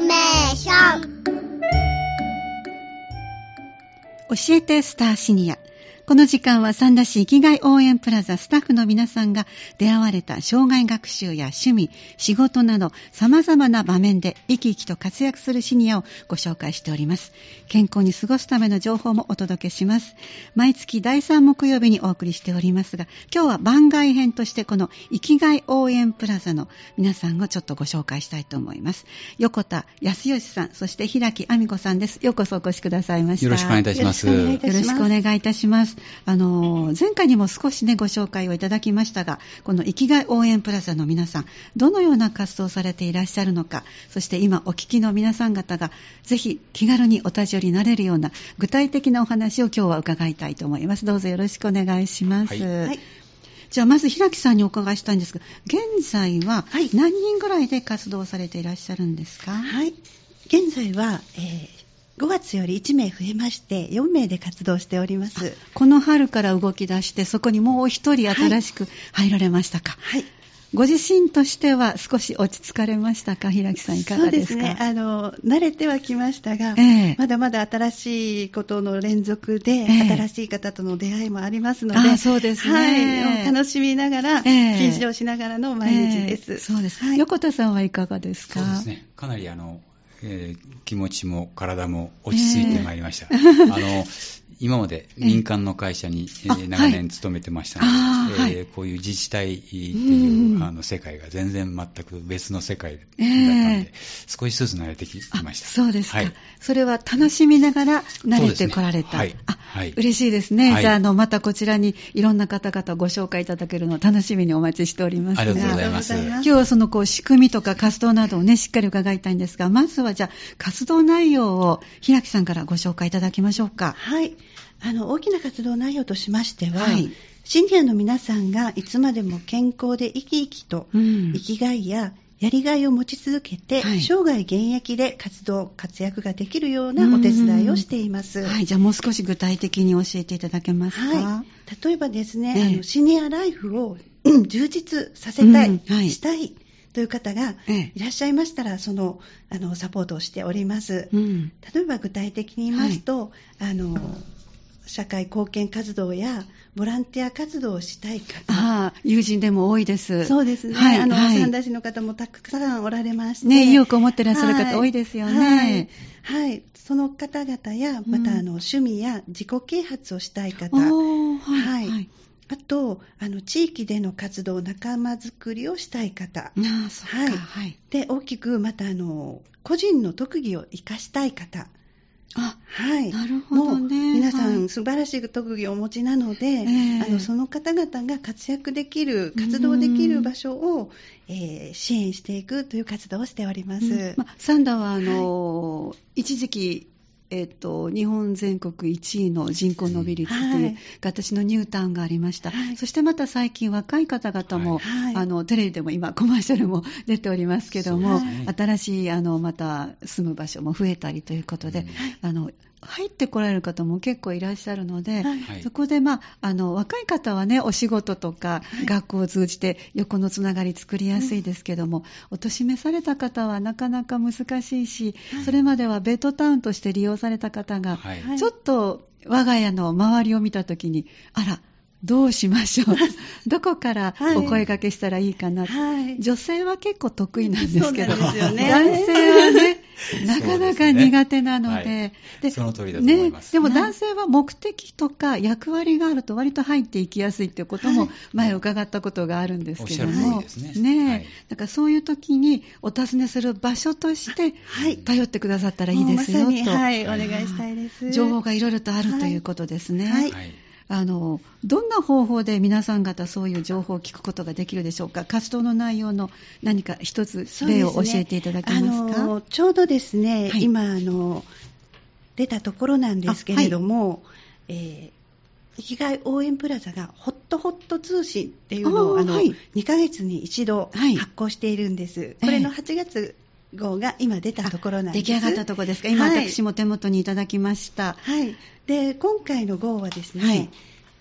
メーション。教えてスターシニア。この時間は三田市生きがい応援プラザスタッフの皆さんが出会われた障害学習や趣味、仕事など様々な場面で生き生きと活躍するシニアをご紹介しております。健康に過ごすための情報もお届けします。毎月第3木曜日にお送りしておりますが、今日は番外編としてこの生きがい応援プラザの皆さんをちょっとご紹介したいと思います。横田康義さん、そして平木亜美子さんです。ようこそお越しくださいました。よろしくお願いいたします。よろしくお願いいたします。。あの、前回にも少しね、ご紹介をいただきましたが、この生きがい応援プラザの皆さん、どのような活動をされていらっしゃるのか、そして今お聞きの皆さん方が、ぜひ気軽にお立ち寄りになれるような具体的なお話を今日は伺いたいと思います。どうぞよろしくお願いします。はいはいじゃあまず平木さんにお伺いしたいんですが、現在は何人ぐらいで活動されていらっしゃるんですか？はい。現在は、えー5月より1名増えまして4名で活動しております。この春から動き出してそこにもう1人新しく入られましたか、はい、ご自身としては少し落ち着かれましたか？平木さんいかがですか？そうですね。あの慣れてはきましたが、えー、まだまだ新しいことの連続で、えー、新しい方との出会いもありますのでそうですね、はい、楽しみながら、えー、緊張しながらの毎日です、そうです、はい、横田さんはいかがですか？そうですね。かなりあのえー、気持ちも体も落ち着いてまいりました。えー、あの今まで民間の会社に、えー、長年勤めてましたので、はい、えー、こういう自治体っていう、あの世界が全然全く別の世界だったので、えー、少しずつ慣れてきました。そうですか、はい、それは楽しみながら慣れてこられた。ね、はい、あ、はい、嬉しいですね。じゃあ、あの、またこちらにいろんな方々ご紹介いただけるのを楽しみにお待ちしております。ありがとうございます。今日はそのこう仕組みとか活動などをね、しっかり伺いたいんですが、まずはじゃあ、活動内容を平木さんからご紹介いただきましょうか。はい。あの大きな活動内容としましては、はい、シニアの皆さんがいつまでも健康で生き生きと、生きがいややりがいを持ち続けて、はい、生涯現役で活動、活躍ができるようなお手伝いをしています。はい、じゃあもう少し具体的に教えていただけますか？はい、例えばですね、えー、あのシニアライフを充実させたい、うん。はい、したいという方がいらっしゃいましたら、そのあのサポートをしております。うん、例えば具体的に言いますと、あの社会貢献活動やボランティア活動をしたい方。ああ、友人でも多いです。そうですね。はい、あの、はい、三田市の方もたくさんおられまして。ね、意欲を持ってらっしゃる方多いですよね。はい。はい、その方々や、また、あの、趣味や自己啓発をしたい方。はい、はい。あと、あの、地域での活動、仲間づくりをしたい方。はい。はい、で、大きく、また、あの、個人の特技を活かしたい方。あ、はい。なるほどね。皆さん、素晴らしい特技をお持ちなので、えー、あのその方々が活躍できる、活動できる場所を、えー、支援していくという活動をしております。うんまサンダは、あの、はい、一時期、えっと、日本全国1位の人口伸び率という、はい、私のニュータウンがありました、はい、そしてまた最近若い方々も、はい、あのテレビでも今コマーシャルも 出ておりますけども、新しいあのまた住む場所も増えたりということで、あの入ってこられる方も結構いらっしゃるので、はい、そこで、まあ、あの若い方はねお仕事とか学校を通じて横のつながり作りやすいですけども、うん、お年めされた方はなかなか難しいし、はい、それまではベッドタウンとして利用された方が、はい、ちょっと我が家の周りを見た時にあらどうしましょう。どこからお声掛けしたらいいかな、はい、女性は結構得意なんですけど、ね、男性はね、なかなか苦手なので、ね。はい、その通りだと思います、ね、でも男性は目的とか役割があると割と入っていきやすいっていうことも前伺ったことがあるんですけども、ね。だからそういう時にお尋ねする場所として頼ってくださったらいいですよと、はい、お願いしたいです。情報がいろいろとあるということですね。はいあのどんな方法で皆さん方そういう情報を聞くことができるでしょうか？活動の内容の何か一つ例を教えていただけますか、ね、ちょうどですね、はい、今あの出たところなんですけれども、はい、えー生きがい応援プラザがホットホット通信っていうのをあの、はい、2ヶ月に一度発行しているんです、これの8月号が今出たところなんです。出来上がったところですか？今、はい、私も手元にいただきました。はい。で今回の号はですね、はい。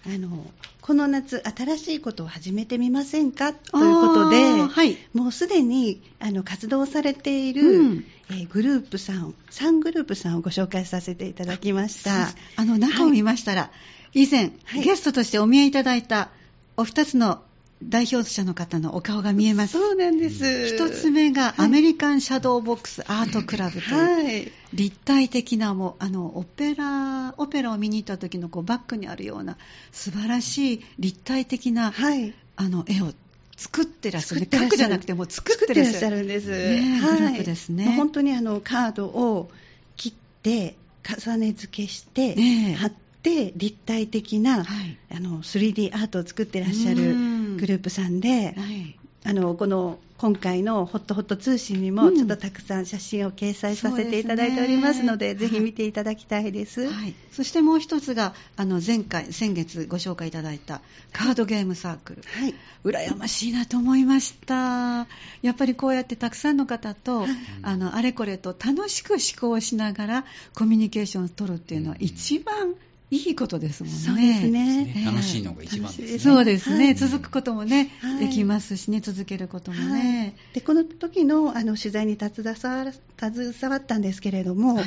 あのこの夏、新しいことを始めてみませんか？ということで、はい、もうすでにあの活動されている、うん、えー、グループさん、3グループさんをご紹介させていただきました。あの中を見ましたら、はい、以前、はい、ゲストとしてお見えいただいたお二つの代表者の方のお顔が見えます。そうなんです。一つ目がアメリカンシャドーボックスアートクラブという、はい、立体的なもあのオペラオペラを見に行った時のこうバックにあるような素晴らしい立体的な、はい、あの絵を作ってらっしゃる、描くじゃなくても作ってらっしゃるんです。ね、グループですね。本当にあのカードを切って重ね付けして、ね、貼って立体的な、はい、あの 3D アートを作ってらっしゃるグループさんで、はい、あのこの今回のホットホット通信にもちょっとたくさん写真を掲載させていただいておりますので、でね、ぜひ見ていただきたいです、はい、そしてもう一つがあの前回先月ご紹介いただいたカードゲームサークル、はい、羨ましいなと思いました。やっぱりこうやってたくさんの方と、はい、あのあれこれと楽しく思考しながらコミュニケーションを取るっていうのは一番、うんいいことですもんね。そうですね。楽しいのが一番ですね。そうですね。続くこともね、できますしね、続けることもね。で、この時のあの取材に携わったんですけれども、やっ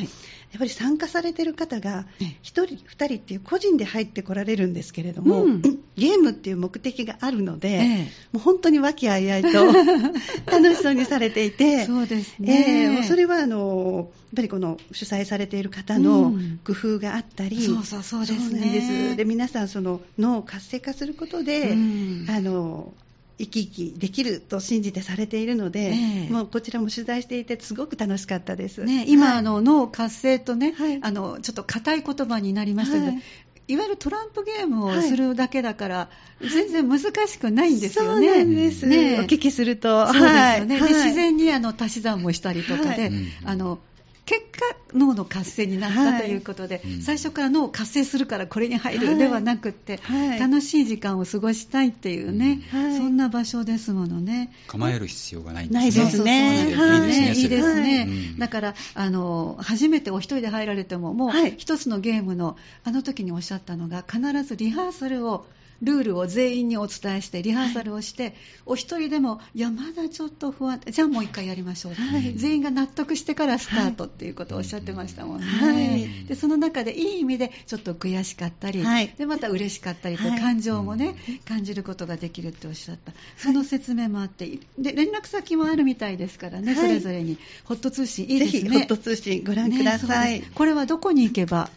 ぱり参加されてる方が、1人、2人っていう個人で入ってこられるんですけれども、ゲームっていう目的があるので、もう本当に和気あいあいと 楽しそうにされていて、そうですね。それはあの、やっぱりこの主催されている方の工夫があったり、そうそうそうですね。ですで皆さんその脳を活性化することで、うん、あの生き生きできると信じてされているので、えー、もうこちらも取材していてすごく楽しかったです。ね、今、はい、あの脳活性とね、はい、あのちょっと硬い言葉になりましたけど、はいいわゆるトランプゲームをするだけだから、はい、全然難しくないんですよね。そうなんです。ね、お聞きすると。そうですよね。はい、で自然にあの足し算もしたりとかで、あの結果脳の活性になったということで、はい、最初から脳を活性するからこれに入るではなくって、はい、楽しい時間を過ごしたいっていうね、はい、そんな場所ですものね。構える必要がないんですね。ないですね。い。いですね、だからあの初めてお一人で入られてももう一つのゲームのあの時におっしゃったのが必ずリハーサルをルールを全員にお伝えしてリハーサルをして、はい、お一人でもいやまだちょっと不安じゃあもう一回やりましょう、はい、全員が納得してからスタートっていうことをおっしゃってましたもんね、はい、でその中でいい意味でちょっと悔しかったり、でまた嬉しかったりと感情もね、感じることができるっておっしゃった。その説明もあってで連絡先もあるみたいですからね、それぞれに。ホット通信いいですね。ぜひホット通信ご覧ください、ね、これはどこに行けば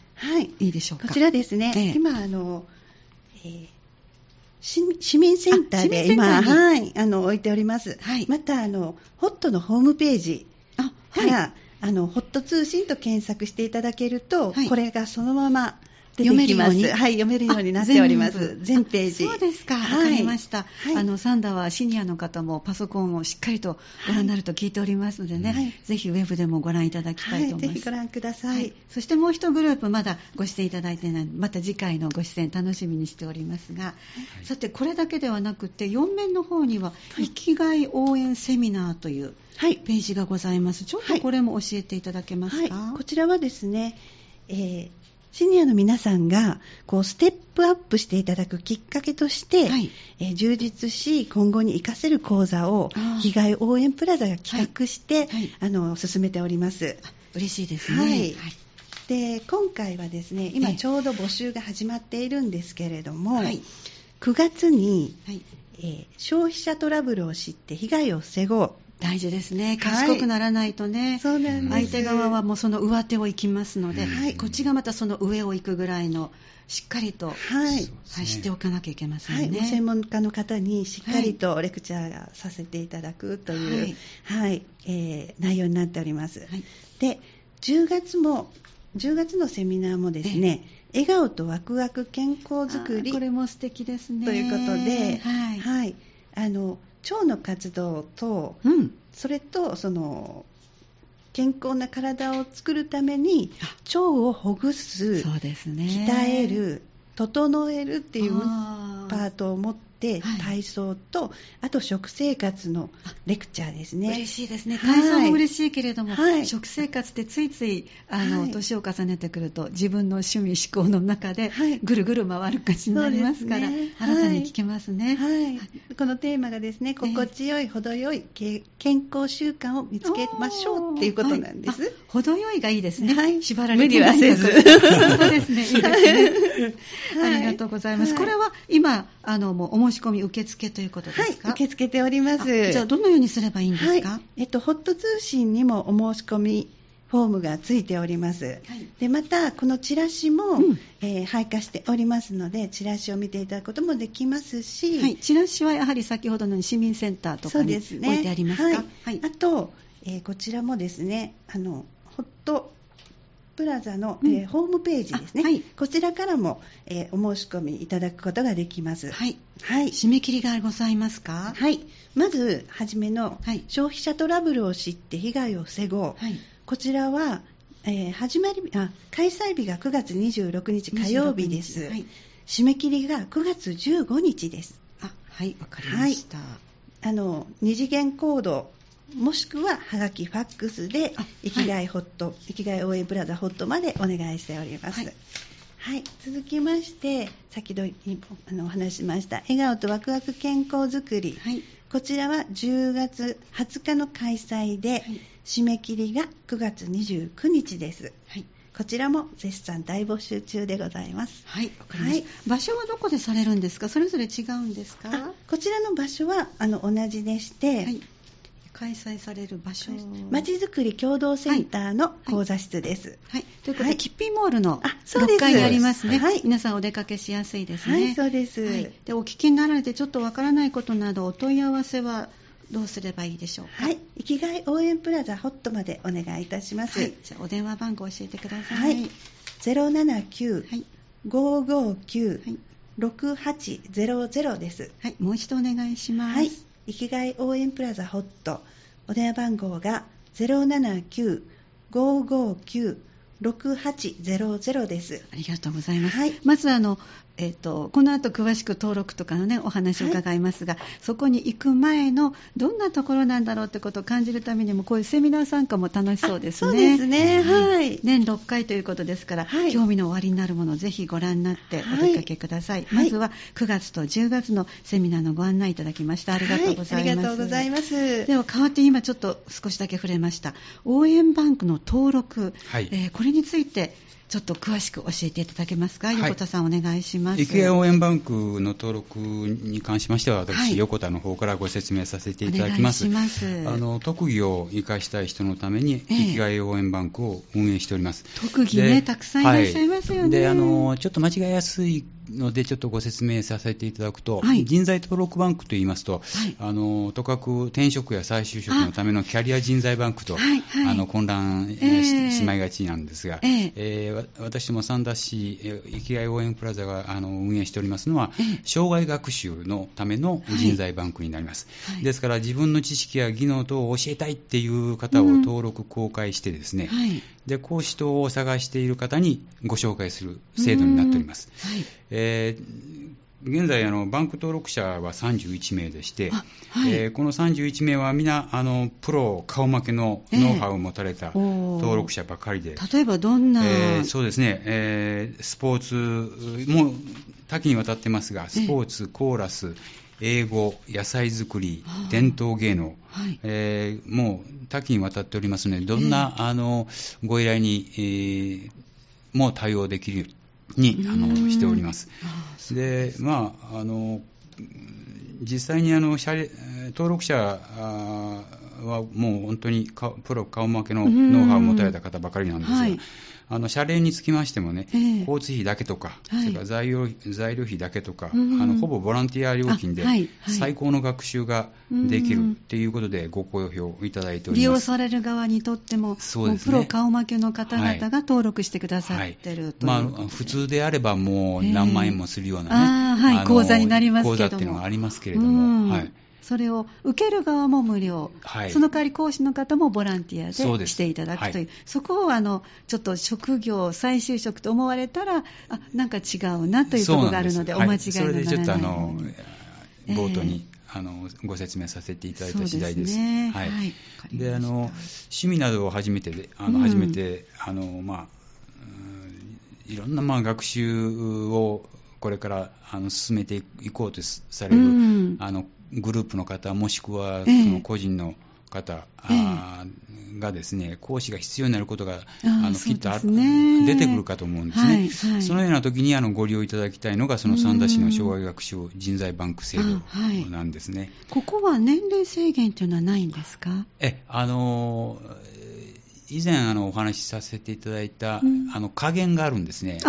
いいでしょうか？こちらですね、ええ、今あの、えー市民センターで今、はい、あの置いております。はい、またあのホットのホームページから、はい、あのホット通信と検索していただけると、これがそのまま読めるように、はい、読めるようになっております。全ページ。そうですか。わ、はい、かりました。はい、あのサンダーはシニアの方もパソコンをしっかりとご覧になると聞いておりますのでね、はい、ぜひウェブでもご覧いただきたいと思います。ぜひご覧ください。そしてもう一グループまだご出演いただいてない、また次回のご出演楽しみにしておりますが、さてこれだけではなくて4面の方には生きがい応援セミナーというページがございます。ちょっとこれも教えていただけますか？こちらはですね。えーシニアの皆さんがこうステップアップしていただくきっかけとして、はい、えー、充実し今後に生かせる講座を被害応援プラザが企画して、はい。はい、あの進めております。嬉しいですね、はい。で今回はですね今ちょうど募集が始まっているんですけれども、9月に、えー、消費者トラブルを知って被害を防ごう大事ですね。賢くならないとね、はい、相手側はもうその上手を行きますので、はい、こっちがまたその上を行くぐらいのしっかりと、はい。はい、知っておかなきゃいけませんね、はい、専門家の方にしっかりとレクチャーさせていただくという、はい。えー、内容になっております、で10月も10月のセミナーもですね笑顔とワクワク健康づくりこれも素敵ですね。ということで、はい。はい、あの腸の活動と、うん、それとその健康な体を作るために腸をほぐすそうです、ね、鍛える整えるっていうパートを持って、体操とあと食生活のレクチャーですね。嬉しいですね。体操も嬉しいけれども、はい、食生活ってついついあの、はい、年を重ねてくると自分の趣味思考の中でぐるぐる回る感じになりますから、ね、新たに聞けますね、はい。このテーマがですね心地よい、程よい健康習慣を見つけましょうっていうことなんです、程よいがいいですね、はい、縛られてはせず。そうですね。いいですね、ありがとうございます、これは今あのもうお申し込み受付ということですか、はい、受け付けております。じゃあどのようにすればいいんですか、はい、えっと、ホット通信にもお申し込みフォームがついております、はい、でまたこのチラシも、うん、えー、配下しておりますのでチラシを見ていただくこともできますし、はい、チラシはやはり先ほどの市民センターとかに置いてありますか、ねはい、あと、えー、こちらもですねあのホットプラザの、うん、えー、ホームページですね、はい、こちらからも、えー、お申し込みいただくことができます。はい。はい、締め切りがございますか？はい。まず、はじめの、はい、消費者トラブルを知って被害を防ごう。はい、こちらは、えー、始まりあ開催日が9月26日火曜日です。はい、締め切りが9月15日です。あ、はい、わかりました。あの二次元コードもしくははがき、ファックスで生きがいホット、はい、生きがい応援プラザホットまでお願いしております。はい、はい、続きまして、先ほどあのお話ししました笑顔とワクワク健康づくり、はい、こちらは10月20日の開催で、締め切りが9月29日です。はい。こちらも絶賛大募集中でございます。はい、わかりました、はい、場所はどこでされるんですか？それぞれ違うんですか？こちらの場所はあの同じでして、はい、開催される場所まちづくり共同センターの講座室です。はい、はい、ということで、はい、キッピーモールの6階にありますね。はい、皆さんお出かけしやすいですね。はい、そうです。で、お聞きになられてちょっとわからないことなどお問い合わせはどうすればいいでしょうか？はい、生きがい応援プラザホットまでお願いいたします。はい、じゃあお電話番号教えてください。はい、079、はい、559、はい、6800です。はい、もう一度お願いします。はい、生きがい応援プラザホットお電話番号が079-559-6800です。ありがとうございます。はい、まずあのえーと、この後詳しく登録とかの、ね、お話を伺いますが、はい、そこに行く前のどんなところなんだろうってことを感じるためにもこういうセミナー参加も楽しそうですね。そうですね、はい、年6回ということですから、はい、興味のおありになるものをぜひご覧になってお出かけください、まずは9月と10月のセミナーのご案内いただきました。ありがとうございます、ありがとうございます。では代わって今ちょっと少しだけ触れました。応援バンクの登録、はい。えー、これについてちょっと詳しく教えていただけますか、はい、横田さん、お願いします。池谷応援バンクの登録に関しましては、私、はい、横田の方からご説明させていただきます。ますあの特技を生かしたい人のために、生きがい応援バンクを運営しております。特技ね、たくさんいらっしゃいますよね。であのちょっと間違いやすいので、ちょっとご説明させていただくと、はい、人材登録バンクといいますと、はい、あのとかく転職や再就職のためのキャリア人材バンクと、はいはい、あの混乱、えー、しまいがちなんですが、えー、えー、私も三田市生きがい応援プラザがあの運営しておりますのは、えー、障害学習のための人材バンクになります、はい、ですから自分の知識や技能等を教えたいっていう方を登録、公開してですね、で講師等を探している方にご紹介する制度になっております。はいえー現在あの、バンク登録者は31名でして、はい、えー、この31名は皆あのプロ顔負けのノウハウを持たれた登録者ばかりで、えー、例えばどんな、えー、そうですね、えー、スポーツも多岐にわたってますが、スポーツ、コーラス、英語、野菜作り、伝統芸能、はい、えー、もう多岐にわたっておりますので、どんな、あのご依頼に、えー、も対応できるにあのしております。で、まあ、あの実際にあの登録者はもう本当にプロ顔負けのノウハウを持たれた方ばかりなんですが、はい、あの謝礼につきましてもね、えー、交通費だけとか、はい、それから材料材料費だけとか、うん、あのほぼボランティア料金で最高の学習ができるっていうことでご好評いただいております。利用される側にとっても、そうですね、プロ顔負けの方々が登録してくださってる、はい、とまあ、普通であればもう何万円もするようなね、えー、はい、講座になりますけども。講座っていうのがありますけれども、はいそれを受ける側も無料、はい、その代わり講師の方もボランティアでしていただくという、そ、はい、こをあのちょっと職業、再就職と思われたら、あなんか違うなというところがあるので、お間違いのならないように。冒頭に、あのご説明させていただいた次第です。ね、はい。はい、で、あの趣味などを初めてあの、初めてあのまあいろんなまあ学習をこれからあの進めていこうとされる、うん、あのグループの方、もしくはその個人の方、えー、がですね、講師が必要になることがあのきっと出てくるかと思うんですね。はいはい、そのような時にあのご利用いただきたいのが、その三田市の障害学習人材バンク制度なんですね、はい、ここは年齢制限というのはないんですか？えあの以前あのお話しさせていただいた、うん、あの加減があるんですね。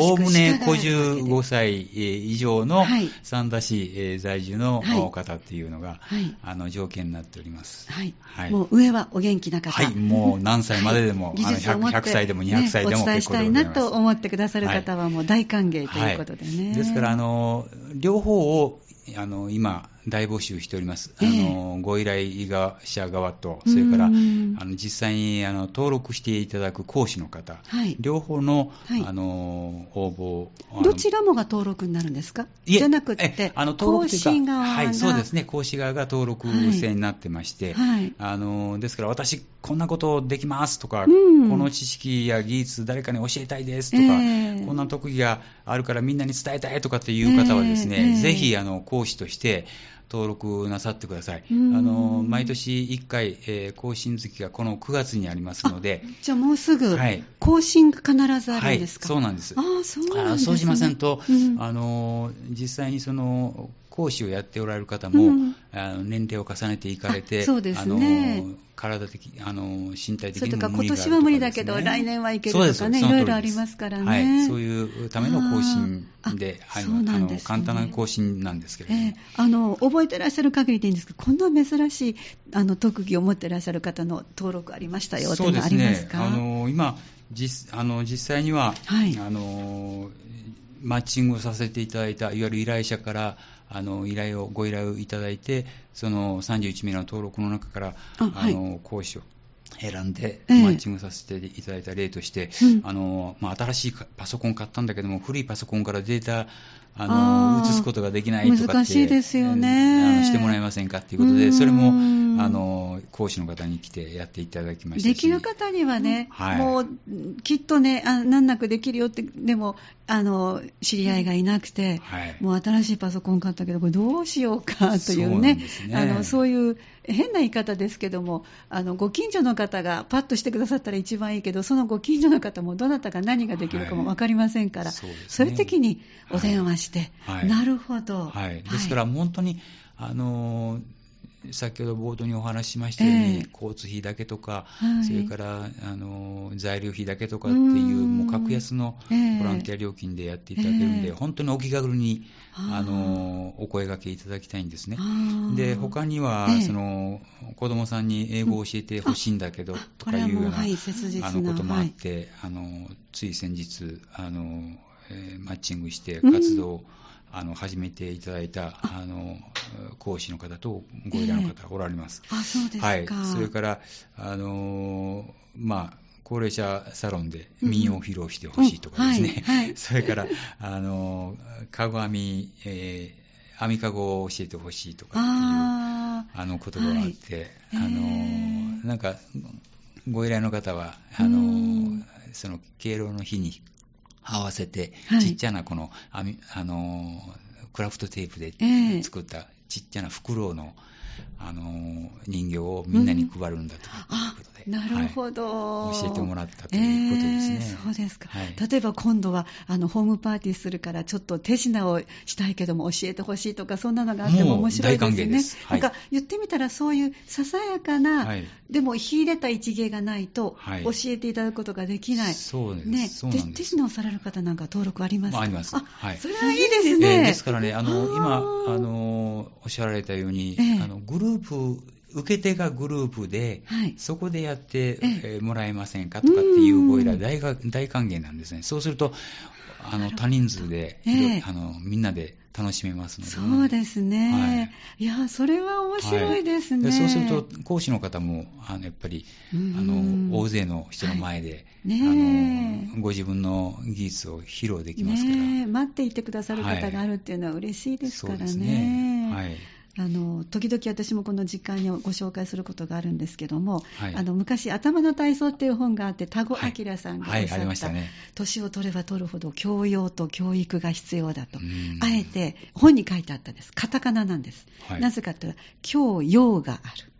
おおむね55歳以上の三田市在住の方っていうのが、はい、あの条件になっております、はい。はい、もう上はお元気な方、はい、もう何歳まででも、はい、100, 100, 歳でも200歳でも、ね、お伝えしたいなと思ってくださる方はもう大歓迎ということでね、ですからあの両方をあの今大募集しております、えー、あのご依頼者側と、それからあの実際にあの登録していただく講師の方、はい、両方のはい、あの応募どちらもが登録になるんですか？じゃなくて、あの登録講師側はい、そうですね、講師側が登録制になってまして、はい、あのですから、私、こんなことできますとか、うん、この知識や技術、誰かに教えたいですとか、えー、こんな特技があるからみんなに伝えたいとかっていう方はですね、えー、ぜひあの講師として、登録なさってください。あの毎年1回、えー、更新月がこの9月にありますので、じゃあもうすぐ、更新が必ずあるんですか、はい、そうなんです。あそうなんです、ね、そうしませんと、うん、あの実際にその講師をやっておられる方も、うん、あの年齢を重ねていかれて、そうですね、あの体的、あの身体的にも無理があるとか、ね、今年は無理だけど、来年はいけるとかね、いろいろありますからね、はい、そういうための更新で、簡単な更新なんですけれども、えー、あの覚えてらっしゃる限りでいいんですけど、こんな珍しいあの特技を持ってらっしゃる方の登録ありましたよというのはありますか、あの今実あの、実際には、はい、あのマッチングをさせていただいた、いわゆる依頼者から、あの依頼をご依頼をいただいて、その31名の登録の中から、あはい、の講師を選んで、マッチングさせていただいた例として、えー、あのまあ、新しいパソコン買ったんだけども、古いパソコンからデータあの移すことができないとかって難しいですよね、あのしてもらえませんかということで、それもあの講師の方に来てやっていただきましたできる方にはね、はい、もうきっとね、あ難なくできるよって、でもあの知り合いがいなくて、はい、もう新しいパソコン買ったけど、これどうしようかというね、そう、ね、あのそういう変な言い方ですけども、あのご近所の方がパッとしてくださったら一番いいけど、そのご近所の方もどなたが何ができるかも分かりませんから、はい、そう、ね、そういう時にお電話して、はい、なるほど、はい、ですから本当に、あの先ほど冒頭にお話ししましたように、えー、交通費だけとか、はい、それからあの材料費だけとかっていう、もう格安のボランティア料金でやっていただけるんで、えー、本当にお気軽にあのお声がけいただきたいんですね。で他には、えー、その子供さんに英語を教えてほしいんだけど、とかいうような、はい、あのこともあって、はい、あのつい先日あの、えー、マッチングして活動を、あの始めていただいたあ。の講師の方とご依頼の方がおられます。えー、あそうですか、はい、それからあの、まあ、高齢者サロンで民謡を披露してほしいとかですね、うん。はい。はい、それからあのかご編み、えー、編みかごを教えてほしいとかっていうあのことがあって、はい、あのなんかご依頼の方はあのその敬老の日に合わせて、ちっちゃなこの、あのクラフトテープで作ったちっちゃな袋の、あの人形をみんなに配るんだということで、うん、なるほど、はい、教えてもらったということですね。えー、そうですか、はい、例えば今度はあのホームパーティーするからちょっと手品をしたいけども教えてほしいとかそんなのがあっても面白いですよね。はい、なんか言ってみたらそういうささやかな、はい、でも秀でた一芸がないと教えていただくことができない。そうですね。手品をされる方なんか登録ありますか、あります。はい。それはいいですね。えー、ですからね、あの今あのおっしゃられたように、えー、あのグループ受け手がグループで、はい、そこでやって、えー、もらえませんかとかっていうご依頼大大歓迎なんですね。そうするとあの多人数で、えー、あのみんなで楽しめますので、ね、そうですね、はい、いやそれは面白いですね、はい、そうすると講師の方もあのやっぱりあの大勢の人の前で、はい。ね、あのご自分の技術を披露できますから、ね、待っていてくださる方があるっていうのは嬉しいですからね。はいあの時々私もこの時間にご紹介することがあるんですけども、はい、あの昔、頭の体操っていう本があって、田子明さんがおっしゃった、はいはいね、年を取れば取るほど教養と教育が必要だと、あえて本に書いてあったんです、カタカナなんです、はい、なぜかというと、教養がある。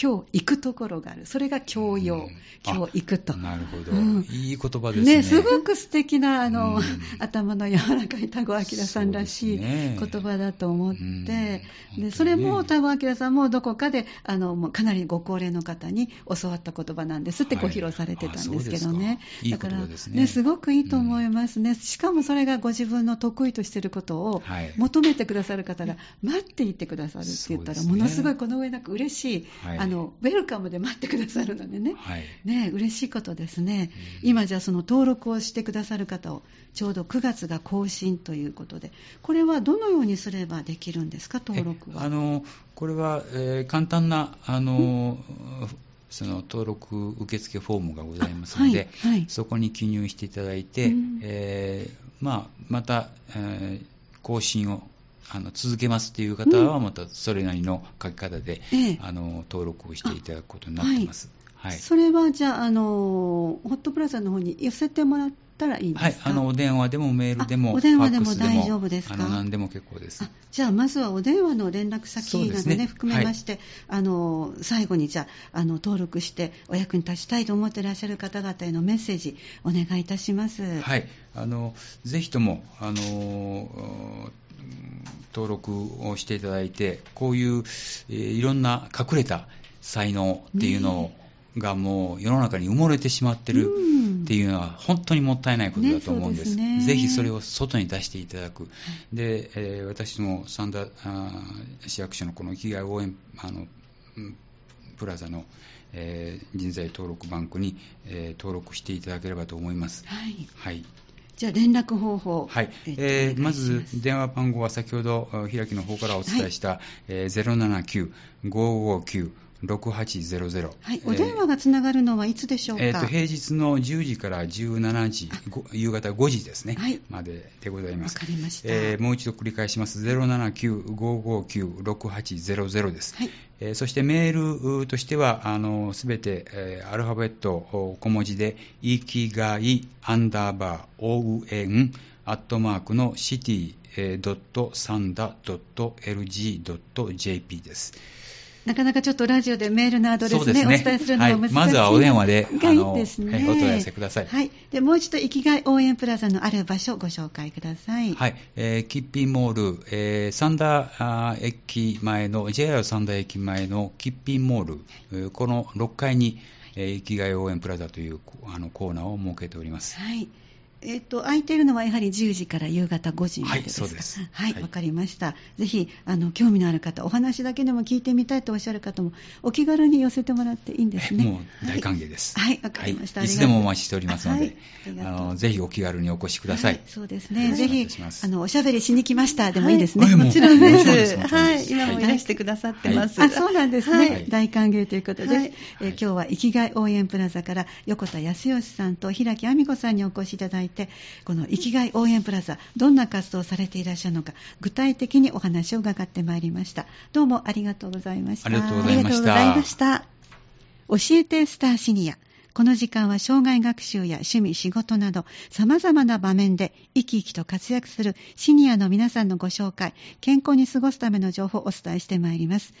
今日行くところがある。それが教養。今日行くと。なるほど、うん、いい言葉ですね。ね、すごく素敵な、あの、頭の柔らかい田子明さんらしい言葉だと思って、ね、で、それも田子明さんもどこかで、あの、もうかなりご高齢の方に教わった言葉なんですってご披露されてたんですけどね。はい、だから、ね、すごくいいと思いますね、うん。しかもそれがご自分の得意としていることを求めてくださる方が待っていてくださるって言ったら、ものすごいこの上なく嬉しい、はいのウェルカムで待ってくださるのでね、はい、ね嬉しいことですね、うん、今じゃあその登録をしてくださる方をちょうど9月が更新ということでこれはどのようにすればできるんですか登録は？あのこれは、えー、簡単なあの、うんその登録受付フォームがございますので、はいはい、そこに記入していただいて、うん、えー、まあ、また、えー、更新をあの続けますという方は、またそれなりの書き方で、うん、あの登録をしていただくことになってます。はい、それはじゃあ、あのホットプラザの方に寄せてもらったらいいんですか、はい、あのお電話でもメールでも、お電話でも大丈夫ですか？あの何でも結構です。じゃあ、まずはお電話の連絡先などね、ね。含めまして、はい、あの最後にじゃああの登録してお役に立ちたいと思っていらっしゃる方々へのメッセージ、お願いいたします。はい、あのぜひともあの登録をしていただいて、こういう、えー、いろんな隠れた才能っていうのがもう世の中に埋もれてしまってるっていうのは本当にもったいないことだと思うんです。ね、ぜひそれを外に出していただく。で、えー、私も三田市役所のこの生きがい応援あのプラザの、えー、人材登録バンクに、えー、登録していただければと思います。はい。はいじゃあ連絡方法。はい。えー、まず、電話番号は先ほど、開きの方からお伝えした、はいえー、079-559 6800。はい。お電話がつながるのはいつでしょうか、えー、と平日の10時から17時、夕方5時ですね、はい、まででございます。わかりました。えー、もう一度繰り返します。079-559-6800です。はい。えー、そしてメールとしては、すべて、えー、アルファベット小文字で、いきがいアンダーバー応援アットマークのシティ、えー、サンダ .lg.jp です。なかなかちょっとラジオでメールのアドレスね、ねお伝えするのが難しい、はい、まずはお電話で、あの、いいですね、お問い合わせください。はい。で、もう一度、生きがい応援プラザのある場所をご紹介ください。はい。えー、キッピンモール、えー、三田駅前の、JR 三田駅前のキッピンモール、この6階に、えー、生きがい応援プラザというあのコーナーを設けております。はい。えっ、と、空いているのはやはり10時から夕方5時までですはい、そうです。はい、わ、はい、かりました。ぜひ、あの、興味のある方、お話だけでも聞いてみたいとおっしゃる方も、お気軽に寄せてもらっていいんですね。もう大歓迎です。はい、わ、はい、かりました、はい、いつでもお待ちしておりますので、あの、ぜひお気軽にお越しください。そうですね。ぜひ、あの、おしゃべりしに来ましたでもいいですね。もちろん です。はい、今もいらしてくださってます。あ、そうなんですね。大歓迎ということで、え今日は生きがい応援プラザから横田康義さんと平木亜美子さんにお越しいただいて、この生きがい応援プラザ、どんな活動をされていらっしゃるのか、具体的にお話を伺ってまいりました。どうもありがとうございました。ありがとうございました。ありがとうございました。教えてスターシニア。この時間は障害学習や趣味、仕事など様々な場面で生き生きと活躍するシニアの皆さんのご紹介、健康に過ごすための情報をお伝えしてまいります。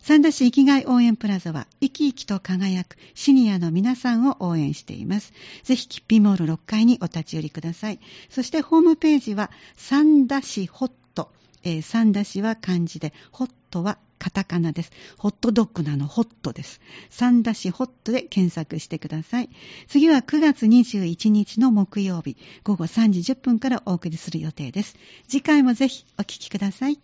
三田市生きがい応援プラザは生き生きと輝くシニアの皆さんを応援しています。ぜひ、キッピーモール6階にお立ち寄りください。そしてホームページは三田市ホット。えー、三田市は漢字で、ホットはカタカナです。ホットドッグなのホットです。三田市ホットで検索してください。次は9月21日の木曜日、午後3時10分からお送りする予定です。次回もぜひお聴きください。